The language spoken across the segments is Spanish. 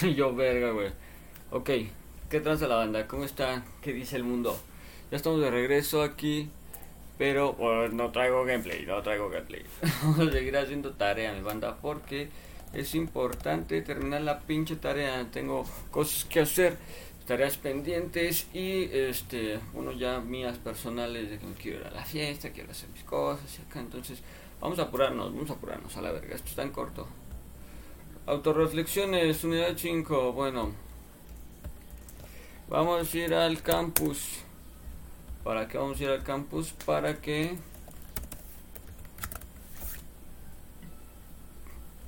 Yo, verga, güey. Ok, ¿qué transa la banda? ¿Cómo está? ¿Qué dice el mundo? Ya estamos de regreso aquí. Pero no traigo gameplay, no traigo gameplay. Vamos a seguir haciendo tarea, mi banda, porque es importante terminar la pinche tarea. Tengo cosas que hacer, tareas pendientes y este, bueno, ya mías personales de que me quiero ir a la fiesta, quiero hacer mis cosas y acá. Entonces, vamos a apurarnos, vamos a apurarnos a la verga. Esto está en corto. Autoreflexiones, unidad 5. Bueno, vamos a ir al campus. ¿Para qué vamos a ir al campus? Para que...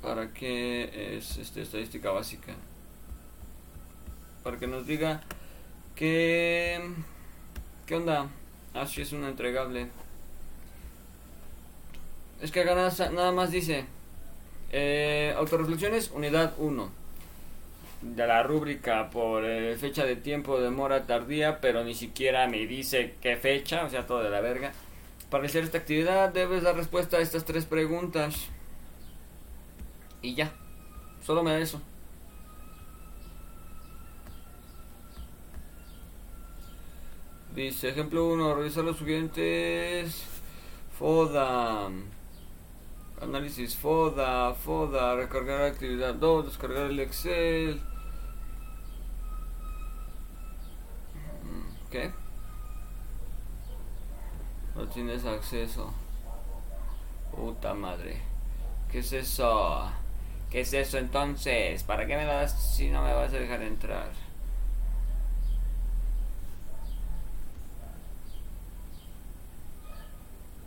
Para que es este, estadística básica. Para que nos diga que... ¿Qué onda? Así ah, es un entregable. Es que acá nada, nada más dice... Eh, autoreflexiones, unidad 1 de la rúbrica por eh, fecha de tiempo de mora tardía, pero ni siquiera me dice qué fecha, o sea, todo de la verga. Para hacer esta actividad debes dar respuesta a estas tres preguntas. Y ya, solo me da eso. Dice, ejemplo 1, revisar los siguientes. FODA. Análisis FODA, FODA, recargar actividad 2, descargar el Excel. ¿Qué? No tienes acceso. Puta madre. ¿Qué es eso? ¿Qué es eso entonces? ¿Para qué me la das si no me vas a dejar entrar?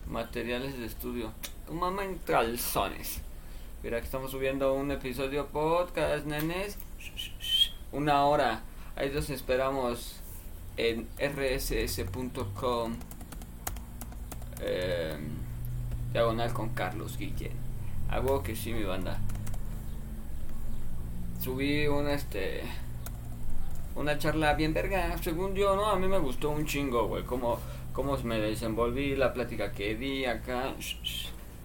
Materiales de estudio. Tu mamá en calzones. Mira que estamos subiendo un episodio podcast, nenes. Una hora. Ahí los esperamos en rss.com eh, diagonal con Carlos Guillén. Hago que sí, mi banda. Subí una este una charla bien verga, según yo, ¿no? A mí me gustó un chingo, güey, cómo, cómo me desenvolví, la plática que di acá,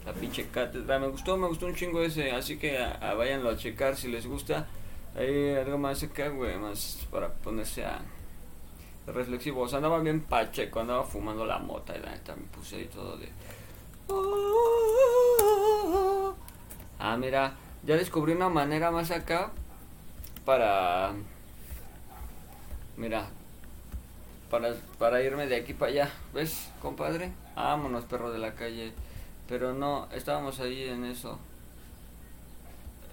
la pinche cátedra, me gustó, me gustó un chingo ese, así que a, váyanlo a checar si les gusta. Hay algo más acá, güey, más para ponerse a reflexivo. O sea, andaba bien pacheco, andaba fumando la mota y la neta me puse ahí todo de. Ah, mira, ya descubrí una manera más acá para. Mira, para, para irme de aquí para allá. ¿Ves, compadre? Vámonos, perro de la calle. Pero no, estábamos ahí en eso.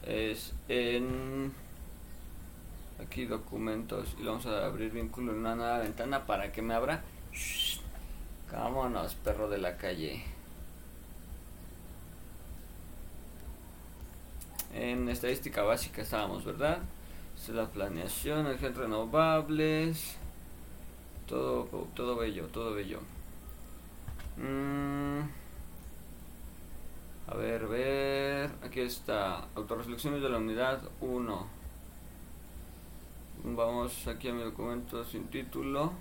Es en aquí documentos y vamos a abrir vínculo en una nueva ventana para que me abra vámonos perro de la calle en estadística básica estábamos verdad es la planeación energías renovables todo todo bello todo bello mm. a ver ver aquí está autorreflexiones de la unidad 1 Vamos aquí a mi documento sin título.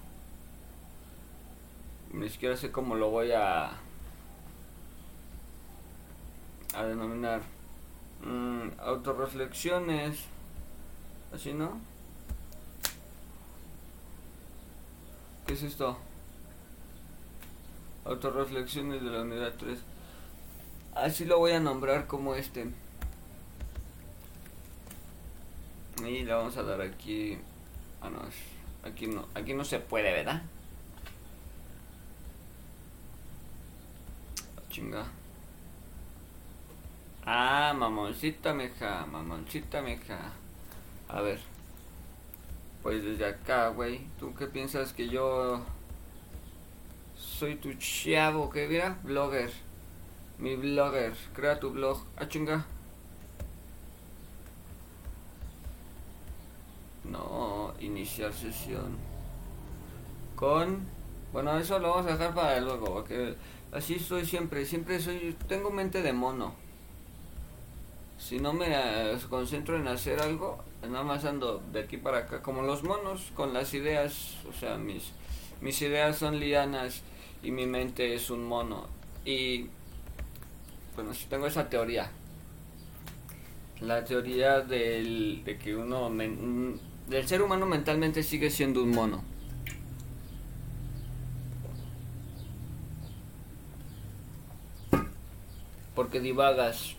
Ni siquiera sé cómo lo voy a a denominar. Mm, autorreflexiones. Así, ¿no? ¿Qué es esto? Autorreflexiones de la unidad 3. Así lo voy a nombrar como este. Y le vamos a dar aquí. Ah, no, aquí no, aquí no se puede, ¿verdad? Ah, chinga. Ah, mamoncita meja, mamoncita meja. A ver. Pues desde acá, güey. ¿Tú qué piensas que yo soy tu chavo? ¿Qué mira? Blogger. Mi blogger. Crea tu blog. Ah, chinga. No, iniciar sesión. Con... Bueno, eso lo vamos a dejar para luego, porque así soy siempre, siempre soy... Tengo mente de mono. Si no me concentro en hacer algo, nada más ando de aquí para acá, como los monos, con las ideas, o sea, mis, mis ideas son lianas y mi mente es un mono. Y bueno, si tengo esa teoría, la teoría del, de que uno, del ser humano mentalmente sigue siendo un mono. Porque divagas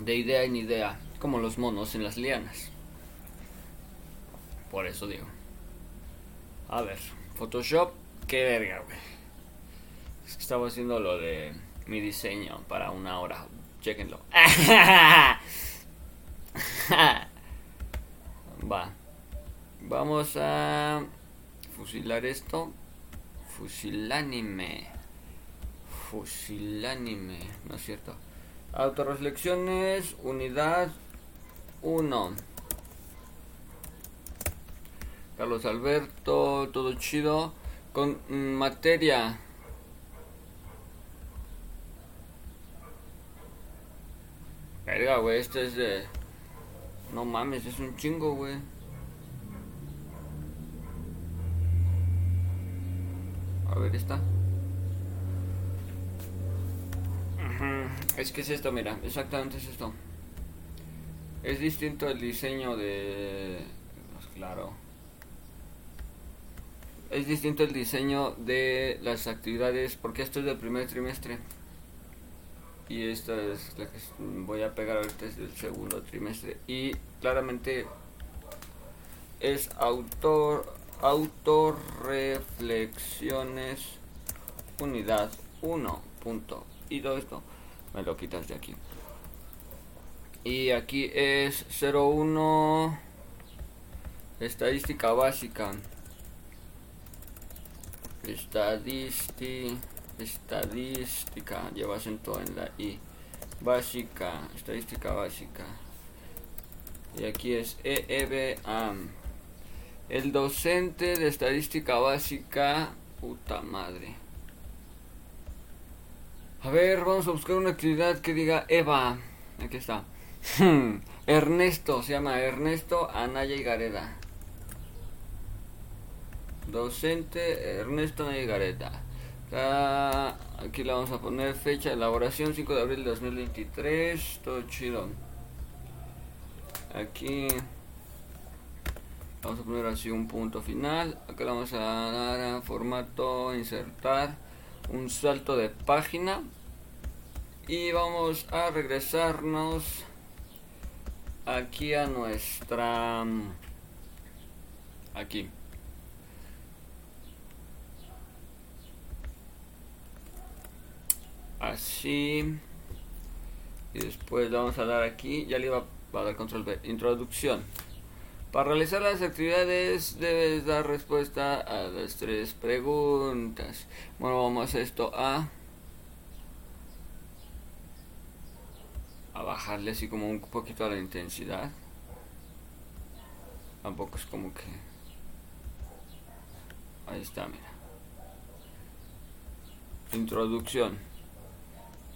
de idea en idea, como los monos en las lianas. Por eso digo. A ver, Photoshop, qué verga, güey. Es que estaba haciendo lo de mi diseño para una hora. Chequenlo. Va. Vamos a fusilar esto. Fusilánime. Fusilánime. No es cierto. Autoreflexiones. Unidad 1. Carlos Alberto. Todo chido. Con materia. Verga, güey, este es de... No mames, es un chingo, güey. A ver, esta. Es que es esto, mira, exactamente es esto. Es distinto el diseño de... pues, claro. Es distinto el diseño de las actividades, porque esto es del primer trimestre. Y esta es la que voy a pegar ahorita es del segundo trimestre. Y claramente es autor, autorreflexiones, unidad 1. Punto. Y todo esto me lo quitas de aquí. Y aquí es 01 estadística básica. Estadística estadística, lleva acento en la I, básica, estadística básica. Y aquí es EEBAM. El docente de estadística básica, puta madre. A ver, vamos a buscar una actividad que diga Eva. Aquí está. Ernesto, se llama Ernesto Anaya y Gareda. Docente Ernesto. Acá, aquí le vamos a poner fecha de elaboración 5 de abril de 2023. Todo chido. Aquí vamos a poner así un punto final. Acá le vamos a dar a formato, insertar un salto de página. Y vamos a regresarnos aquí a nuestra... Aquí. Así. Y después vamos a dar aquí ya le iba a dar control B introducción. Para realizar las actividades debes dar respuesta a las tres preguntas. Bueno vamos a esto a a bajarle así como un poquito a la intensidad. Tampoco es como que ahí está mira. Introducción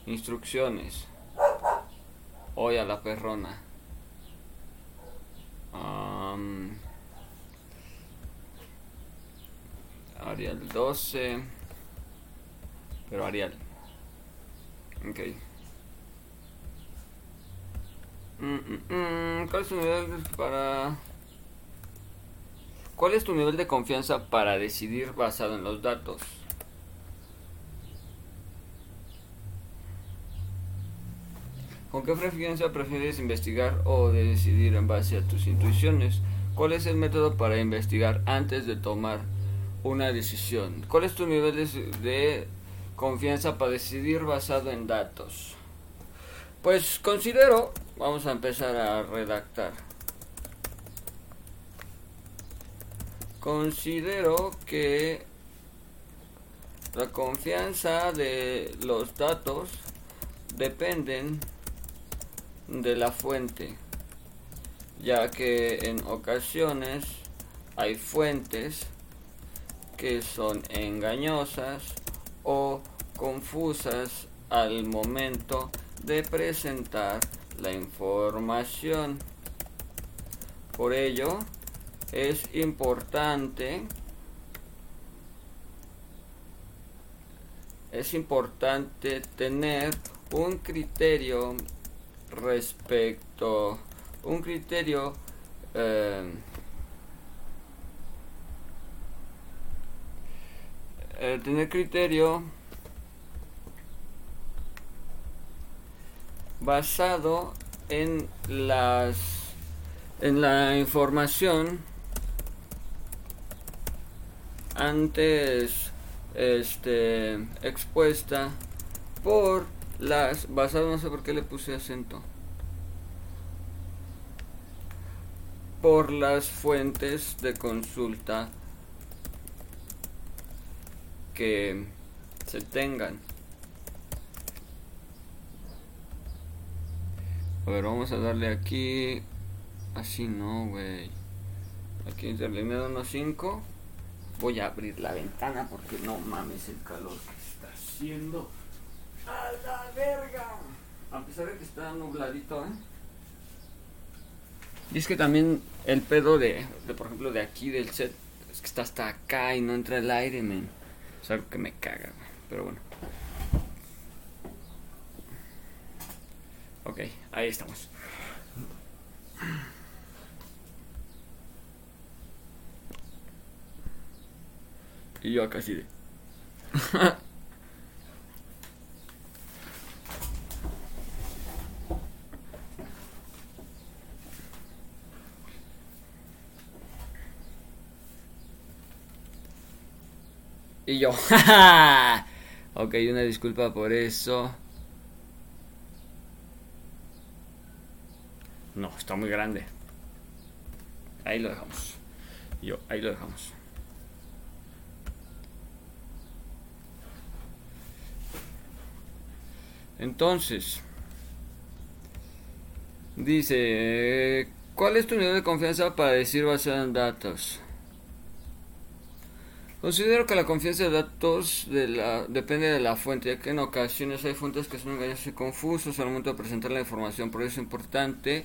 Instrucciones. Hoy a la perrona. Arial 12. Pero Arial. Ok. Mm, mm, mm. ¿Cuál es tu nivel para... ¿Cuál es tu nivel de confianza para decidir basado en los datos? ¿Con qué frecuencia prefieres investigar o decidir en base a tus intuiciones? ¿Cuál es el método para investigar antes de tomar una decisión? ¿Cuál es tu nivel de, confianza para decidir basado en datos? Pues considero, vamos a empezar a redactar. Considero que la confianza de los datos dependen de la fuente, ya que en ocasiones hay fuentes que son engañosas o confusas al momento de presentar la información. Por ello, es importante es importante tener un criterio respecto un criterio eh, tener criterio basado en las en la información antes este expuesta por las basado no sé por qué le puse acento. Por las fuentes de consulta que se tengan. A ver vamos a darle aquí. Así no güey. Aquí interlineado unos 5 voy a abrir la ventana porque no mames el calor que está haciendo ¡A la verga! A pesar de que está nubladito, ¿eh? Y es que también el pedo de, por ejemplo, de aquí del set, es que está hasta acá y no entra el aire, men. Es algo que me caga, Pero bueno. Ok, ahí estamos. Y yo acá así de... Y yo, ok, una disculpa por eso. No, está muy grande. Ahí lo dejamos. Yo, ahí lo dejamos. Entonces, dice, ¿cuál es tu nivel de confianza para decir basado en datos? Considero que la confianza de datos depende de la fuente, ya que en ocasiones hay fuentes que son engañosas y confusos al momento de presentar la información. Por eso es importante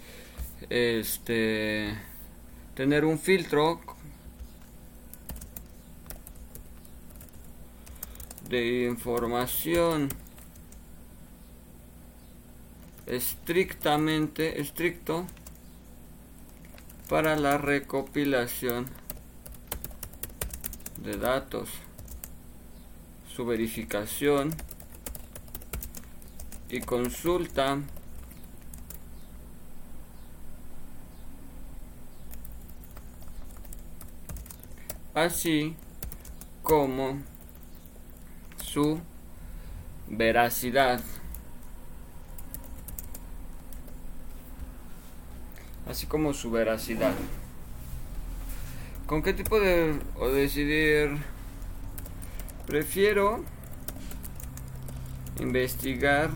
este, tener un filtro de información estrictamente estricto para la recopilación de datos, su verificación y consulta así como su veracidad. Así como su veracidad. ¿Con qué tipo de o decidir? Prefiero investigar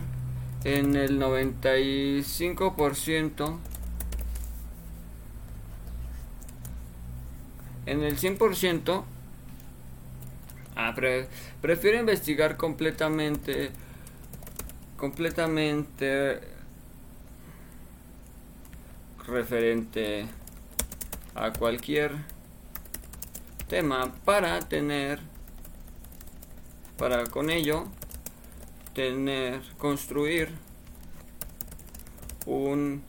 en el 95%. En el 100%. Ah, prefiero investigar completamente. Completamente. Referente a cualquier tema para tener para con ello tener construir un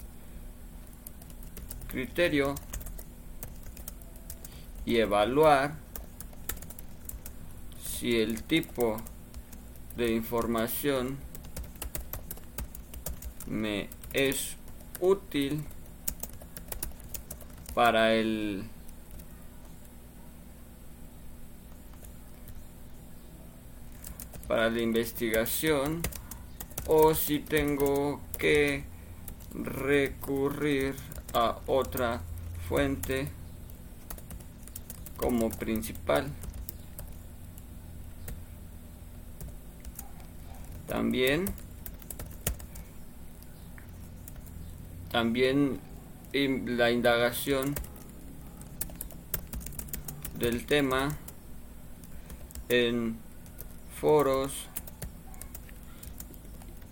criterio y evaluar si el tipo de información me es útil para el para la investigación o si tengo que recurrir a otra fuente como principal. También también la indagación del tema en foros,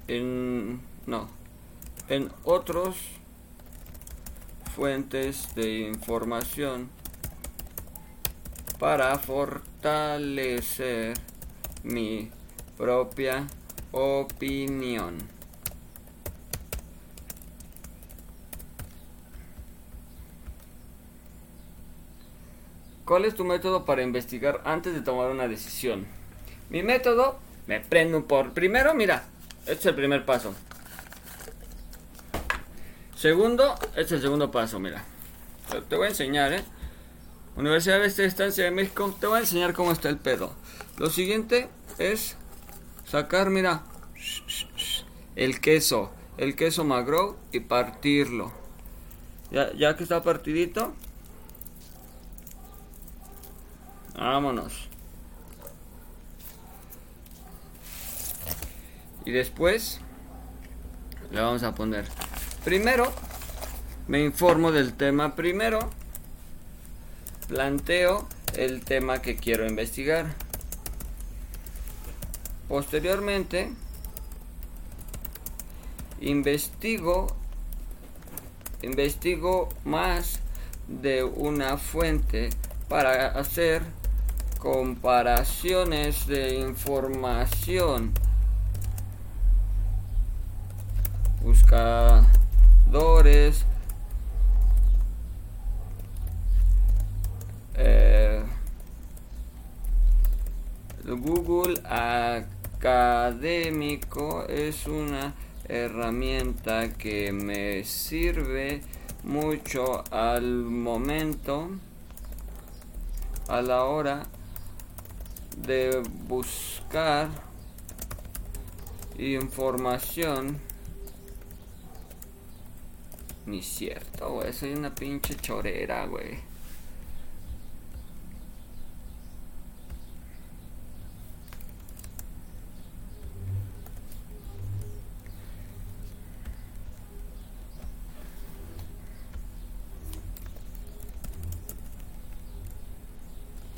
en, no, en otros fuentes de información para fortalecer mi propia opinión. ¿Cuál es tu método para investigar antes de tomar una decisión? Mi método, me prendo por... Primero, mira, este es el primer paso. Segundo, este es el segundo paso, mira. Te voy a enseñar, ¿eh? Universidad de Estancia de México, te voy a enseñar cómo está el pedo. Lo siguiente es sacar, mira, el queso, el queso magro y partirlo. Ya, ya que está partidito, vámonos. Y después le vamos a poner. Primero, me informo del tema primero. Planteo el tema que quiero investigar. Posteriormente, investigo investigo más de una fuente para hacer comparaciones de información buscadores eh, Google académico es una herramienta que me sirve mucho al momento a la hora de buscar información ni cierto, güey. Soy una pinche chorera, güey.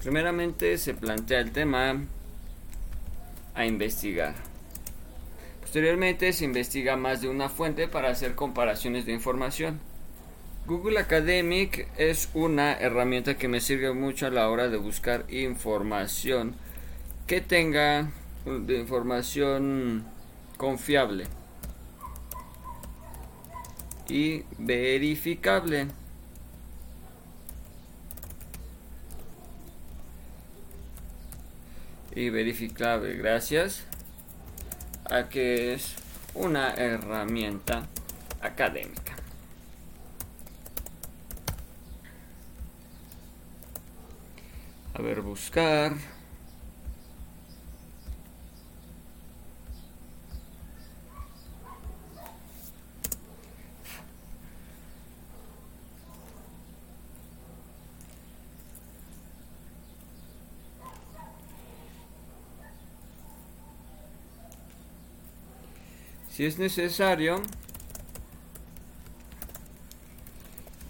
Primeramente se plantea el tema a investigar. Posteriormente se investiga más de una fuente para hacer comparaciones de información. Google Academic es una herramienta que me sirve mucho a la hora de buscar información que tenga información confiable y verificable. Y verificable, gracias a que es una herramienta académica. A ver, buscar. Si es necesario,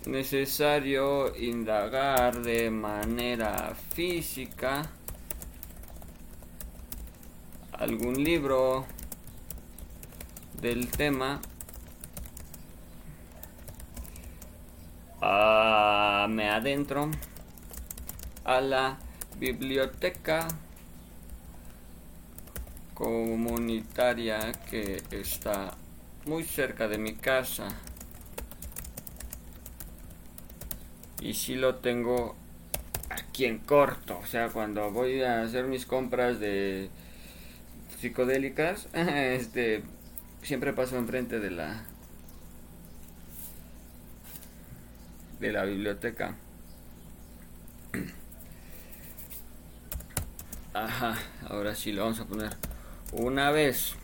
necesario indagar de manera física algún libro del tema ah, me adentro a la biblioteca comunitaria que está muy cerca de mi casa. Y si lo tengo aquí en corto, o sea, cuando voy a hacer mis compras de psicodélicas, este siempre paso enfrente de la de la biblioteca. Ahora sí lo vamos a poner. Una vez,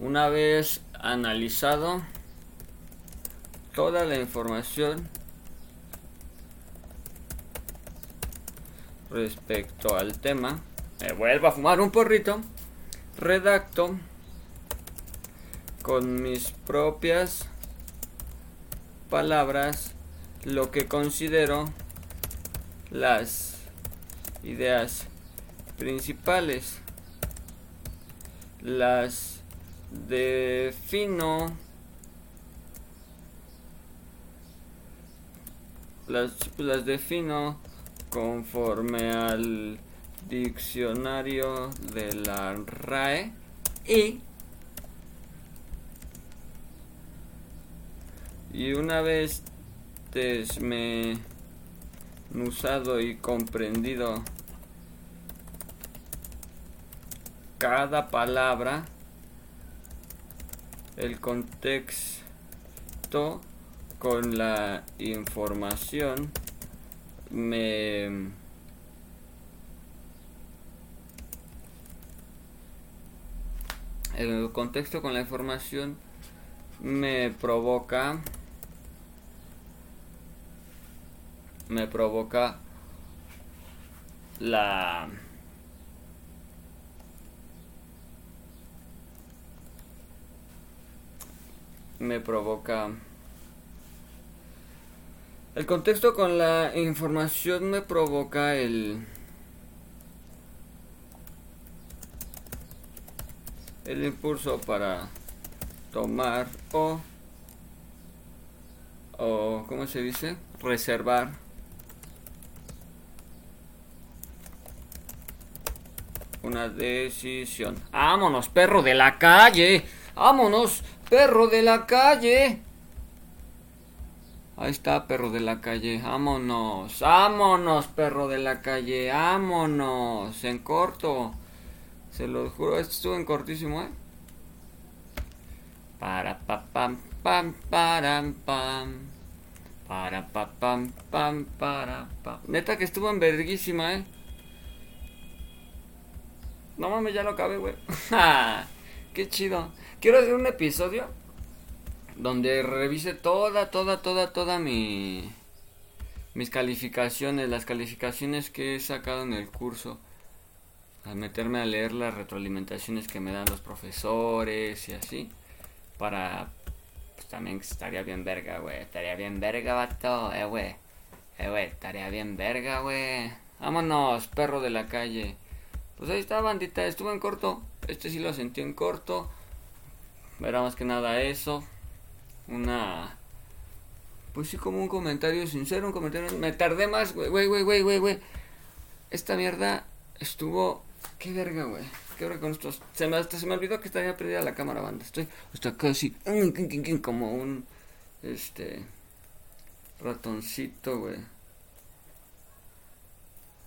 una vez analizado toda la información respecto al tema, me vuelvo a fumar un porrito, redacto con mis propias palabras lo que considero las ideas principales las defino las, las defino conforme al diccionario de la RAE y y una vez me usado y comprendido cada palabra, el contexto con la información me el contexto con la información me provoca me provoca la me provoca el contexto con la información me provoca el el impulso para tomar o o cómo se dice reservar. Una decisión. Vámonos perro de la calle vámonos perro de la calle ahí está perro de la calle vámonos vámonos perro de la calle vámonos en corto se lo juro, esto estuvo en cortísimo, ¿eh? Para pa pam pam para pam. Para pa pam pam para pam. Neta que estuvo en verguísima, ¿eh? No mames, ya lo acabé, güey. Qué chido. Quiero hacer un episodio donde revise toda, toda, toda, toda mi mis calificaciones, las calificaciones que he sacado en el curso a meterme a leer las retroalimentaciones que me dan los profesores y así. Para. Pues también estaría bien verga, güey. Estaría bien verga, vato. Eh, güey. Eh, güey. Estaría bien verga, güey. Vámonos, perro de la calle. Pues ahí está, bandita. Estuvo en corto. Este sí lo sentí en corto. Era más que nada eso. Una. Pues sí, como un comentario sincero, un comentario. Me tardé más, güey, güey, güey, güey, güey. Esta mierda estuvo Qué verga, güey. Qué verga con estos. Se me, hasta se me olvidó que estaría perdida la cámara, banda. Estoy hasta casi. Como un. Este. Ratoncito, güey.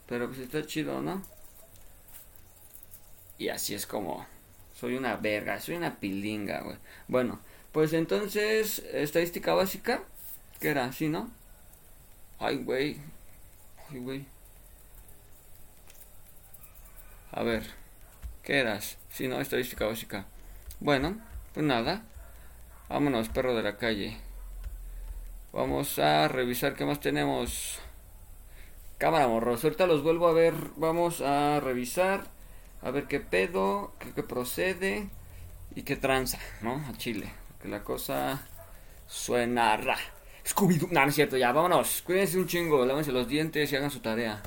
Pero pues está chido, ¿no? Y así es como. Soy una verga, soy una pilinga, güey. Bueno, pues entonces, estadística básica. ¿Qué era? ¿Sí, no? Ay, güey. Ay, güey. A ver, ¿qué eras? Si no, estadística básica. Bueno, pues nada. Vámonos, perro de la calle. Vamos a revisar qué más tenemos. Cámara morros. Ahorita los vuelvo a ver. Vamos a revisar. A ver qué pedo, qué, procede y qué tranza, ¿no? A Chile. Que la cosa suena ra. Scooby-Doo. No, no es cierto, ya, vámonos. Cuídense un chingo, lávense los dientes y hagan su tarea.